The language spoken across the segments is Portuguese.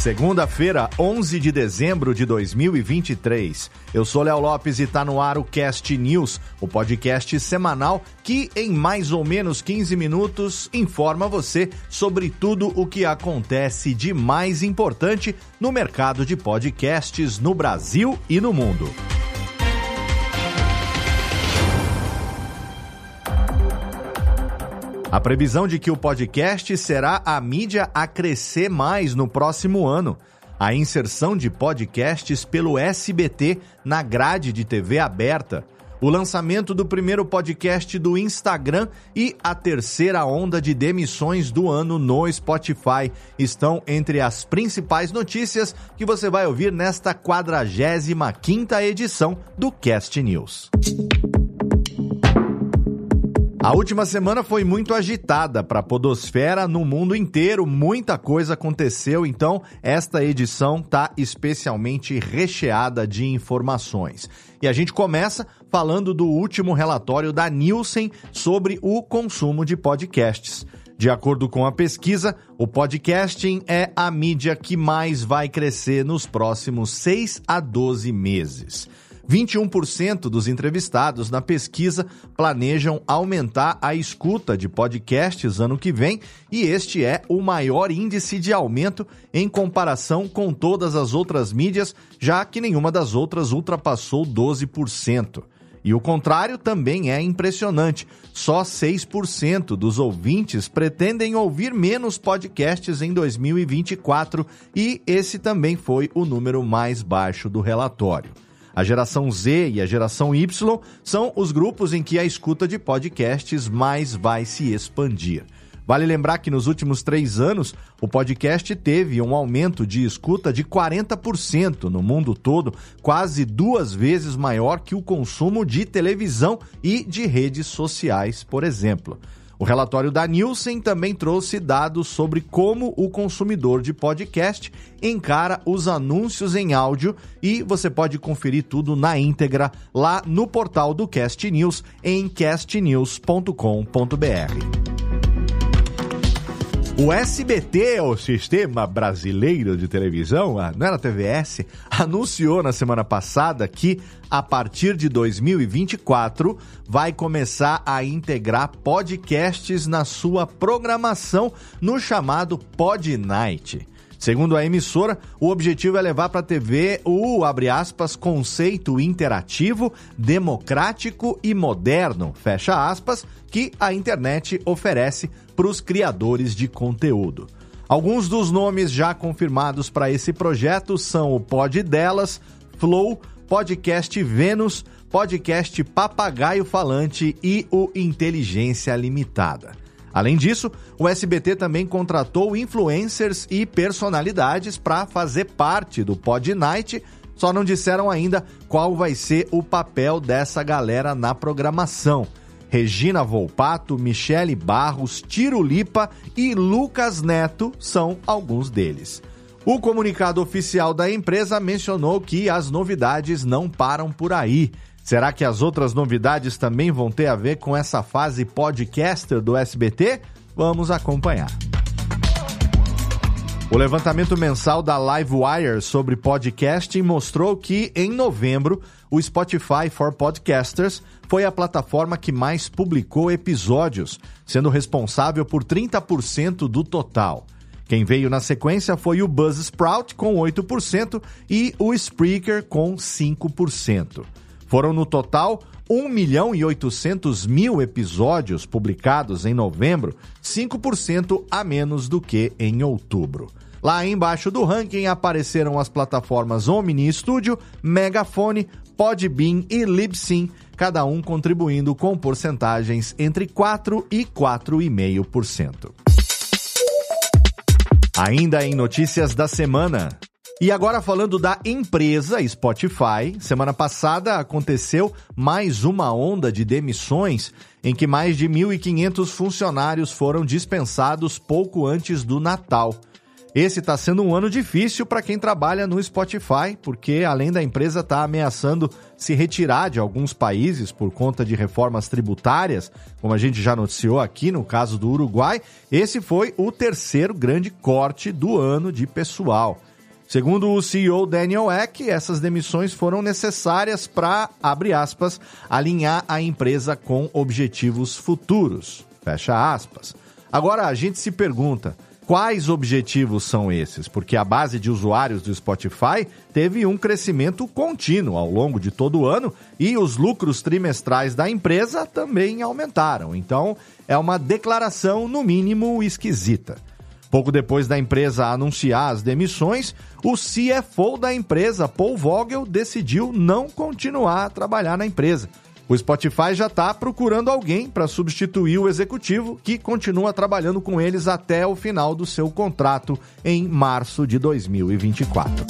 Segunda-feira, 11 de dezembro de 2023. Eu sou Léo Lopes e está no ar o Cast News, o podcast semanal que, em mais ou menos 15 minutos, informa você sobre tudo o que acontece de mais importante no mercado de podcasts no Brasil e no mundo. A previsão de que o podcast será a mídia a crescer mais no próximo ano. A inserção de podcasts pelo SBT na grade de TV aberta. O lançamento do primeiro podcast do Instagram e a terceira onda de demissões do ano no Spotify estão entre as principais notícias que você vai ouvir nesta 45ª edição do Cast News. A última semana foi muito agitada para a podosfera no mundo inteiro, muita coisa aconteceu, então esta edição está especialmente recheada de informações. E a gente começa falando do último relatório da Nielsen sobre o consumo de podcasts. De acordo com a pesquisa, o podcasting é a mídia que mais vai crescer nos próximos 6 a 12 meses. 21% dos entrevistados na pesquisa planejam aumentar a escuta de podcasts ano que vem, e este é o maior índice de aumento em comparação com todas as outras mídias, já que nenhuma das outras ultrapassou 12%. E o contrário também é impressionante. Só 6% dos ouvintes pretendem ouvir menos podcasts em 2024, e esse também foi o número mais baixo do relatório. A geração Z e a geração Y são os grupos em que a escuta de podcasts mais vai se expandir. Vale lembrar que nos últimos três anos, o podcast teve um aumento de escuta de 40% no mundo todo, quase duas vezes maior que o consumo de televisão e de redes sociais, por exemplo. O relatório da Nielsen também trouxe dados sobre como o consumidor de podcast encara os anúncios em áudio e você pode conferir tudo na íntegra lá no portal do Cast News em castnews.com.br. O SBT, o Sistema Brasileiro de Televisão, não era TVS, anunciou na semana passada que, a partir de 2024, vai começar a integrar podcasts na sua programação no chamado Pod Night. Segundo a emissora, o objetivo é levar para a TV o, abre aspas, conceito interativo, democrático e moderno, fecha aspas, que a internet oferece para os criadores de conteúdo. Alguns dos nomes já confirmados para esse projeto são o Pod Delas, Flow, Podcast Vênus, Podcast Papagaio Falante e o Inteligência Limitada. Além disso, o SBT também contratou influencers e personalidades para fazer parte do Pod Night, só não disseram ainda qual vai ser o papel dessa galera na programação. Regina Volpato, Michele Barros, Tiro Lipa e Lucas Neto são alguns deles. O comunicado oficial da empresa mencionou que as novidades não param por aí. Será que as outras novidades também vão ter a ver com essa fase podcaster do SBT? Vamos acompanhar. O levantamento mensal da Livewire sobre podcasting mostrou que, em novembro, o Spotify for Podcasters foi a plataforma que mais publicou episódios, sendo responsável por 30% do total. Quem veio na sequência foi o Buzzsprout com 8% e o Spreaker com 5%. Foram no total 1 milhão e 800 mil episódios publicados em novembro, 5% a menos do que em outubro. Lá embaixo do ranking apareceram as plataformas Omni Studio, Megafone, Podbean e Libsyn, cada um contribuindo com porcentagens entre 4 e 4,5%. Ainda em notícias da semana. E agora falando da empresa Spotify, semana passada aconteceu mais uma onda de demissões em que mais de 1.500 funcionários foram dispensados pouco antes do Natal. Esse está sendo um ano difícil para quem trabalha no Spotify, porque além da empresa estar tá ameaçando se retirar de alguns países por conta de reformas tributárias, como a gente já noticiou aqui no caso do Uruguai, esse foi o terceiro grande corte do ano de pessoal. Segundo o CEO Daniel Eck, essas demissões foram necessárias para, abre aspas, alinhar a empresa com objetivos futuros. Fecha aspas. Agora a gente se pergunta, Quais objetivos são esses? Porque a base de usuários do Spotify teve um crescimento contínuo ao longo de todo o ano e os lucros trimestrais da empresa também aumentaram. Então, é uma declaração, no mínimo, esquisita. Pouco depois da empresa anunciar as demissões, o CFO da empresa, Paul Vogel, decidiu não continuar a trabalhar na empresa. O Spotify já está procurando alguém para substituir o executivo que continua trabalhando com eles até o final do seu contrato em março de 2024.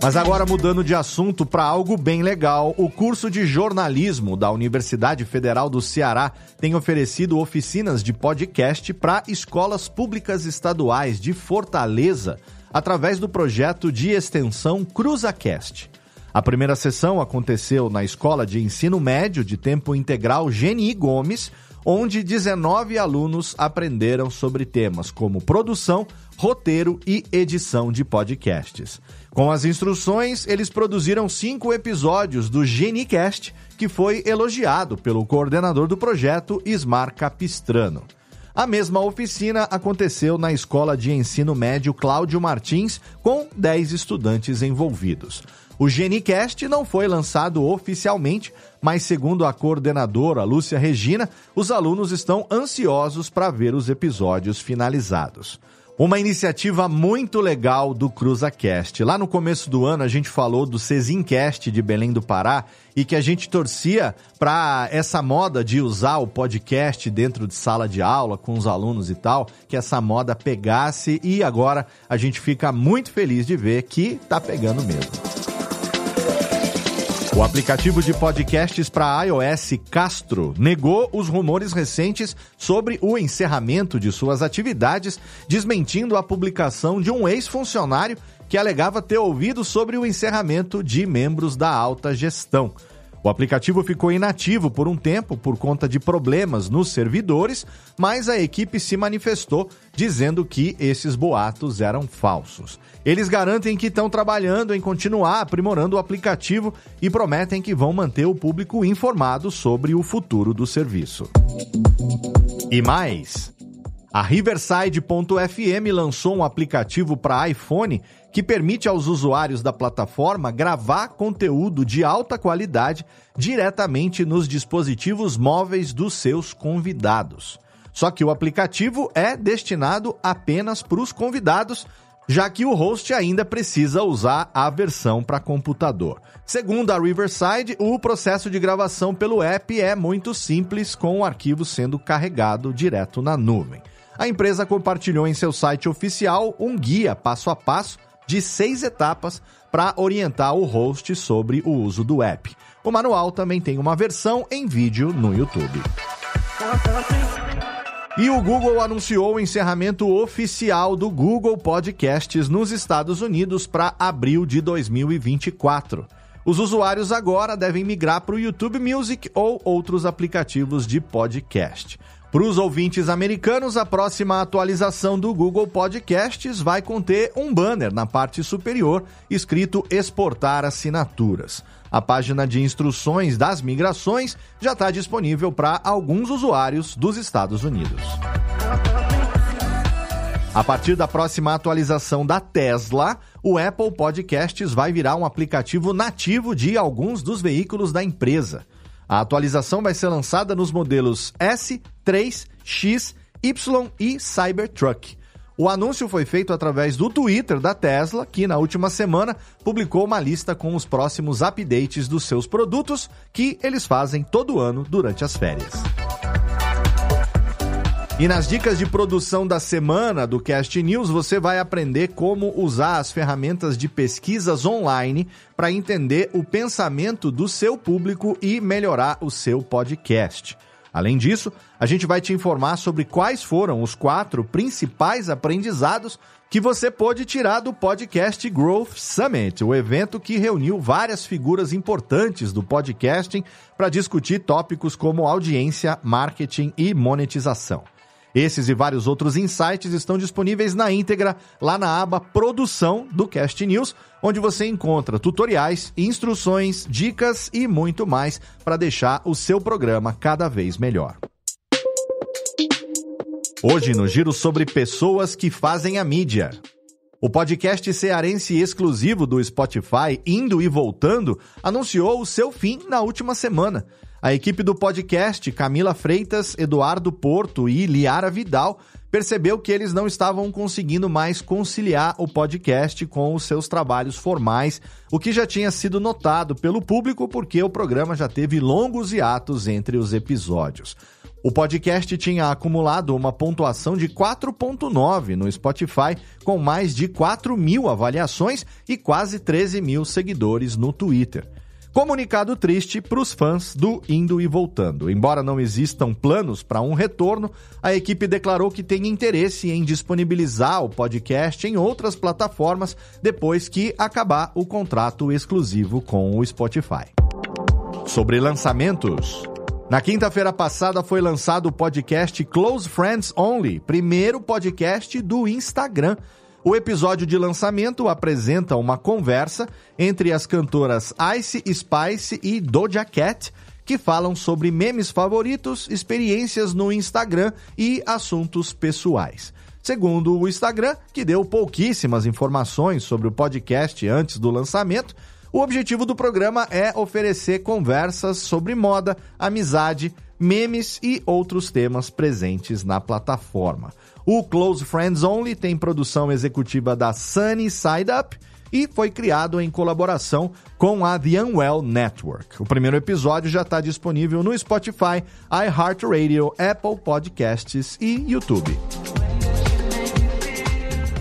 Mas agora mudando de assunto para algo bem legal, o curso de jornalismo da Universidade Federal do Ceará tem oferecido oficinas de podcast para escolas públicas estaduais de Fortaleza através do projeto de extensão CruzaCast. A primeira sessão aconteceu na Escola de Ensino Médio de Tempo Integral Geni Gomes, onde 19 alunos aprenderam sobre temas como produção, roteiro e edição de podcasts. Com as instruções, eles produziram cinco episódios do GeniCast, que foi elogiado pelo coordenador do projeto, Ismar Capistrano. A mesma oficina aconteceu na Escola de Ensino Médio Cláudio Martins, com 10 estudantes envolvidos. O GeniCast não foi lançado oficialmente, mas segundo a coordenadora Lúcia Regina, os alunos estão ansiosos para ver os episódios finalizados. Uma iniciativa muito legal do CruzaCast. Lá no começo do ano a gente falou do Cezincast de Belém do Pará e que a gente torcia para essa moda de usar o podcast dentro de sala de aula com os alunos e tal, que essa moda pegasse e agora a gente fica muito feliz de ver que tá pegando mesmo. O aplicativo de podcasts para iOS Castro negou os rumores recentes sobre o encerramento de suas atividades, desmentindo a publicação de um ex-funcionário que alegava ter ouvido sobre o encerramento de membros da alta gestão. O aplicativo ficou inativo por um tempo por conta de problemas nos servidores, mas a equipe se manifestou dizendo que esses boatos eram falsos. Eles garantem que estão trabalhando em continuar aprimorando o aplicativo e prometem que vão manter o público informado sobre o futuro do serviço. E mais, a Riverside.fm lançou um aplicativo para iPhone que permite aos usuários da plataforma gravar conteúdo de alta qualidade diretamente nos dispositivos móveis dos seus convidados. Só que o aplicativo é destinado apenas para os convidados, já que o host ainda precisa usar a versão para computador. Segundo a Riverside, o processo de gravação pelo app é muito simples, com o arquivo sendo carregado direto na nuvem. A empresa compartilhou em seu site oficial um guia passo a passo de seis etapas para orientar o host sobre o uso do app. O manual também tem uma versão em vídeo no YouTube. E o Google anunciou o encerramento oficial do Google Podcasts nos Estados Unidos para abril de 2024. Os usuários agora devem migrar para o YouTube Music ou outros aplicativos de podcast. Para os ouvintes americanos, a próxima atualização do Google Podcasts vai conter um banner na parte superior escrito Exportar assinaturas. A página de instruções das migrações já está disponível para alguns usuários dos Estados Unidos. A partir da próxima atualização da Tesla, o Apple Podcasts vai virar um aplicativo nativo de alguns dos veículos da empresa. A atualização vai ser lançada nos modelos S, 3, X, Y e Cybertruck. O anúncio foi feito através do Twitter da Tesla, que na última semana publicou uma lista com os próximos updates dos seus produtos que eles fazem todo ano durante as férias. E nas dicas de produção da semana do Cast News, você vai aprender como usar as ferramentas de pesquisas online para entender o pensamento do seu público e melhorar o seu podcast. Além disso, a gente vai te informar sobre quais foram os quatro principais aprendizados que você pôde tirar do podcast Growth Summit, o evento que reuniu várias figuras importantes do podcasting para discutir tópicos como audiência, marketing e monetização. Esses e vários outros insights estão disponíveis na íntegra lá na aba Produção do Cast News, onde você encontra tutoriais, instruções, dicas e muito mais para deixar o seu programa cada vez melhor. Hoje no giro sobre pessoas que fazem a mídia. O podcast cearense exclusivo do Spotify, Indo e Voltando, anunciou o seu fim na última semana. A equipe do podcast, Camila Freitas, Eduardo Porto e Liara Vidal, percebeu que eles não estavam conseguindo mais conciliar o podcast com os seus trabalhos formais, o que já tinha sido notado pelo público porque o programa já teve longos hiatos entre os episódios. O podcast tinha acumulado uma pontuação de 4,9 no Spotify, com mais de 4 mil avaliações e quase 13 mil seguidores no Twitter. Comunicado triste para os fãs do Indo e Voltando. Embora não existam planos para um retorno, a equipe declarou que tem interesse em disponibilizar o podcast em outras plataformas depois que acabar o contrato exclusivo com o Spotify. Sobre lançamentos. Na quinta-feira passada foi lançado o podcast Close Friends Only, primeiro podcast do Instagram. O episódio de lançamento apresenta uma conversa entre as cantoras Ice Spice e Doja Cat, que falam sobre memes favoritos, experiências no Instagram e assuntos pessoais. Segundo o Instagram, que deu pouquíssimas informações sobre o podcast antes do lançamento, o objetivo do programa é oferecer conversas sobre moda, amizade, memes e outros temas presentes na plataforma. O Close Friends Only tem produção executiva da Sunny Side Up e foi criado em colaboração com a The Unwell Network. O primeiro episódio já está disponível no Spotify, iHeartRadio, Apple Podcasts e YouTube.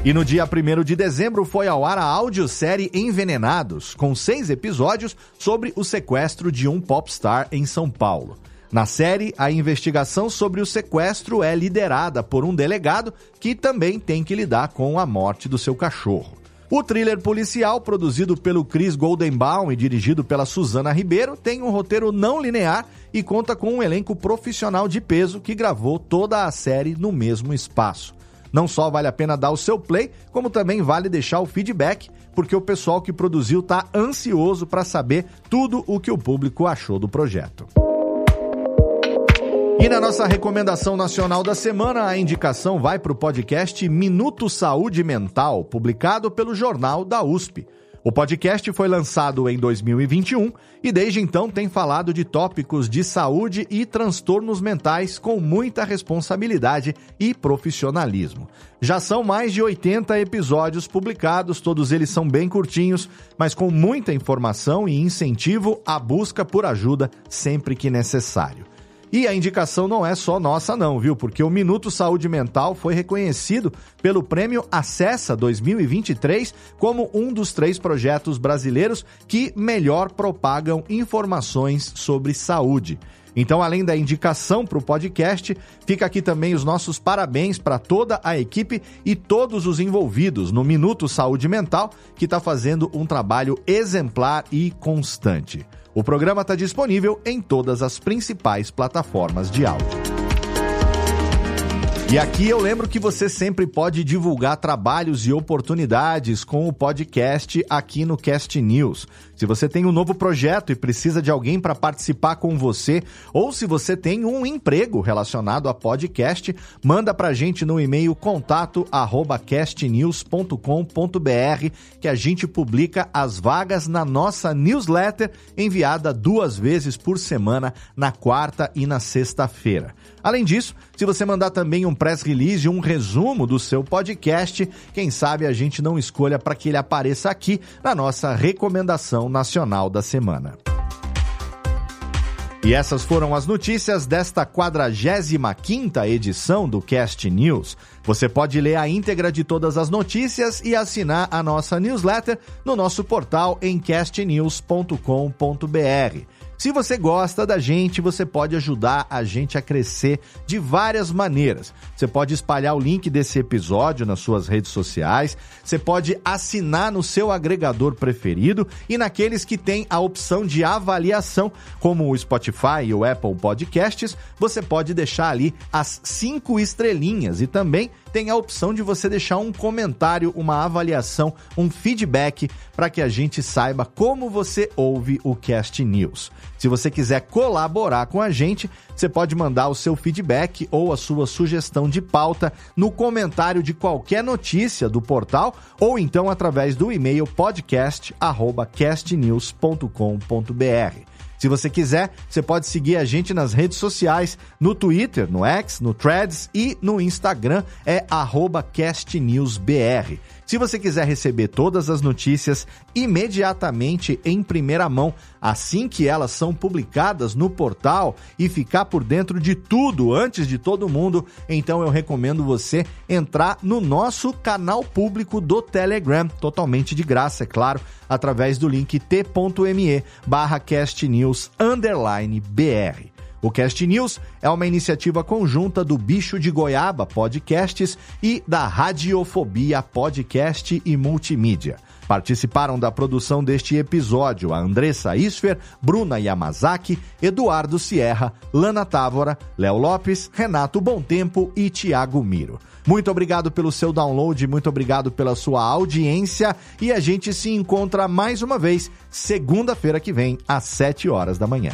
E no dia 1 de dezembro foi ao ar a audiosérie Envenenados, com seis episódios sobre o sequestro de um popstar em São Paulo. Na série, a investigação sobre o sequestro é liderada por um delegado que também tem que lidar com a morte do seu cachorro. O thriller policial, produzido pelo Chris Goldenbaum e dirigido pela Suzana Ribeiro, tem um roteiro não linear e conta com um elenco profissional de peso que gravou toda a série no mesmo espaço. Não só vale a pena dar o seu play, como também vale deixar o feedback, porque o pessoal que produziu está ansioso para saber tudo o que o público achou do projeto. E na nossa recomendação nacional da semana, a indicação vai para o podcast Minuto Saúde Mental, publicado pelo Jornal da USP. O podcast foi lançado em 2021 e desde então tem falado de tópicos de saúde e transtornos mentais com muita responsabilidade e profissionalismo. Já são mais de 80 episódios publicados, todos eles são bem curtinhos, mas com muita informação e incentivo à busca por ajuda sempre que necessário. E a indicação não é só nossa, não, viu? Porque o Minuto Saúde Mental foi reconhecido pelo Prêmio Acessa 2023 como um dos três projetos brasileiros que melhor propagam informações sobre saúde. Então, além da indicação para o podcast, fica aqui também os nossos parabéns para toda a equipe e todos os envolvidos no Minuto Saúde Mental, que está fazendo um trabalho exemplar e constante. O programa está disponível em todas as principais plataformas de áudio. E aqui eu lembro que você sempre pode divulgar trabalhos e oportunidades com o podcast aqui no Cast News. Se você tem um novo projeto e precisa de alguém para participar com você, ou se você tem um emprego relacionado a podcast, manda para a gente no e-mail contato@castnews.com.br que a gente publica as vagas na nossa newsletter enviada duas vezes por semana na quarta e na sexta-feira. Além disso, se você mandar também um press release, um resumo do seu podcast, quem sabe a gente não escolha para que ele apareça aqui na nossa recomendação nacional da semana. E essas foram as notícias desta 45ª edição do Cast News. Você pode ler a íntegra de todas as notícias e assinar a nossa newsletter no nosso portal em castnews.com.br. Se você gosta da gente, você pode ajudar a gente a crescer de várias maneiras. Você pode espalhar o link desse episódio nas suas redes sociais, você pode assinar no seu agregador preferido e naqueles que têm a opção de avaliação, como o Spotify e o Apple Podcasts, você pode deixar ali as cinco estrelinhas e também tem a opção de você deixar um comentário, uma avaliação, um feedback para que a gente saiba como você ouve o Cast News. Se você quiser colaborar com a gente, você pode mandar o seu feedback ou a sua sugestão de pauta no comentário de qualquer notícia do portal ou então através do e-mail podcast@castnews.com.br. Se você quiser, você pode seguir a gente nas redes sociais, no Twitter, no X, no Threads e no Instagram, é castnewsbr. Se você quiser receber todas as notícias imediatamente em primeira mão, assim que elas são publicadas no portal e ficar por dentro de tudo antes de todo mundo, então eu recomendo você entrar no nosso canal público do Telegram, totalmente de graça, é claro, através do link t.me barra castnews br. O Cast News é uma iniciativa conjunta do Bicho de Goiaba Podcasts e da Radiofobia Podcast e Multimídia. Participaram da produção deste episódio a Andressa Isfer, Bruna Yamazaki, Eduardo Sierra, Lana Távora, Léo Lopes, Renato Tempo e Tiago Miro. Muito obrigado pelo seu download, muito obrigado pela sua audiência e a gente se encontra mais uma vez segunda-feira que vem, às 7 horas da manhã.